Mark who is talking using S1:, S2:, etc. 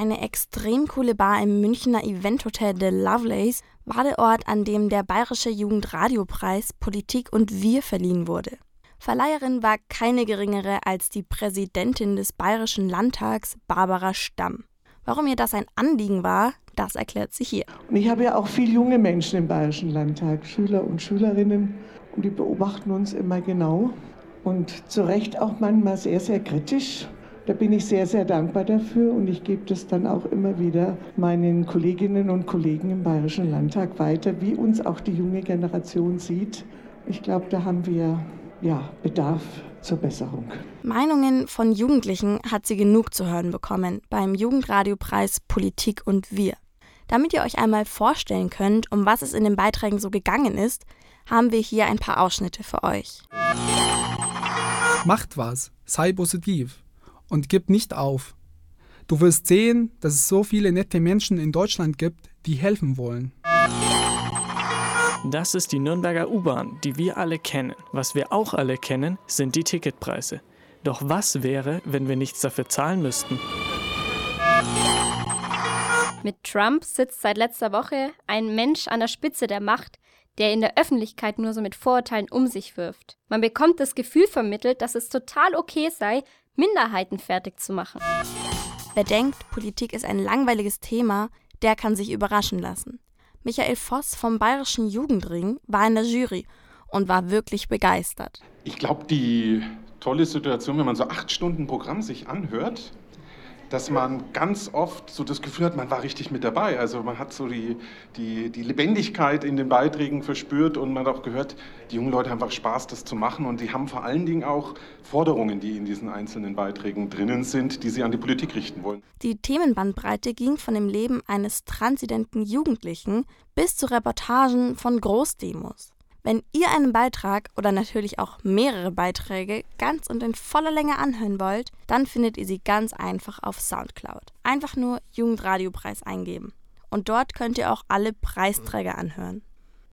S1: Eine extrem coole Bar im Münchner Eventhotel The Lovelace war der Ort, an dem der Bayerische Jugendradiopreis Politik und Wir verliehen wurde. Verleiherin war keine geringere als die Präsidentin des Bayerischen Landtags, Barbara Stamm. Warum ihr das ein Anliegen war, das erklärt sie hier.
S2: Und ich habe ja auch viele junge Menschen im Bayerischen Landtag, Schüler und Schülerinnen, und die beobachten uns immer genau und zu Recht auch manchmal sehr, sehr kritisch. Da bin ich sehr, sehr dankbar dafür und ich gebe das dann auch immer wieder meinen Kolleginnen und Kollegen im Bayerischen Landtag weiter, wie uns auch die junge Generation sieht. Ich glaube, da haben wir ja, Bedarf zur Besserung.
S1: Meinungen von Jugendlichen hat sie genug zu hören bekommen beim Jugendradiopreis Politik und Wir. Damit ihr euch einmal vorstellen könnt, um was es in den Beiträgen so gegangen ist, haben wir hier ein paar Ausschnitte für euch.
S3: Macht was, sei positiv und gib nicht auf. Du wirst sehen, dass es so viele nette Menschen in Deutschland gibt, die helfen wollen.
S4: Das ist die Nürnberger U-Bahn, die wir alle kennen. Was wir auch alle kennen, sind die Ticketpreise. Doch was wäre, wenn wir nichts dafür zahlen müssten?
S5: Mit Trump sitzt seit letzter Woche ein Mensch an der Spitze der Macht, der in der Öffentlichkeit nur so mit Vorurteilen um sich wirft. Man bekommt das Gefühl vermittelt, dass es total okay sei, Minderheiten fertig zu machen.
S1: Wer denkt, Politik ist ein langweiliges Thema, der kann sich überraschen lassen. Michael Voss vom Bayerischen Jugendring war in der Jury und war wirklich begeistert.
S6: Ich glaube, die tolle Situation, wenn man so acht Stunden Programm sich anhört, dass man ganz oft so das Gefühl hat, man war richtig mit dabei. Also man hat so die, die, die Lebendigkeit in den Beiträgen verspürt und man hat auch gehört, die jungen Leute haben einfach Spaß, das zu machen und die haben vor allen Dingen auch Forderungen, die in diesen einzelnen Beiträgen drinnen sind, die sie an die Politik richten wollen.
S1: Die Themenbandbreite ging von dem Leben eines transidenten Jugendlichen bis zu Reportagen von Großdemos. Wenn ihr einen Beitrag oder natürlich auch mehrere Beiträge ganz und in voller Länge anhören wollt, dann findet ihr sie ganz einfach auf Soundcloud. Einfach nur Jugendradiopreis eingeben. Und dort könnt ihr auch alle Preisträger anhören.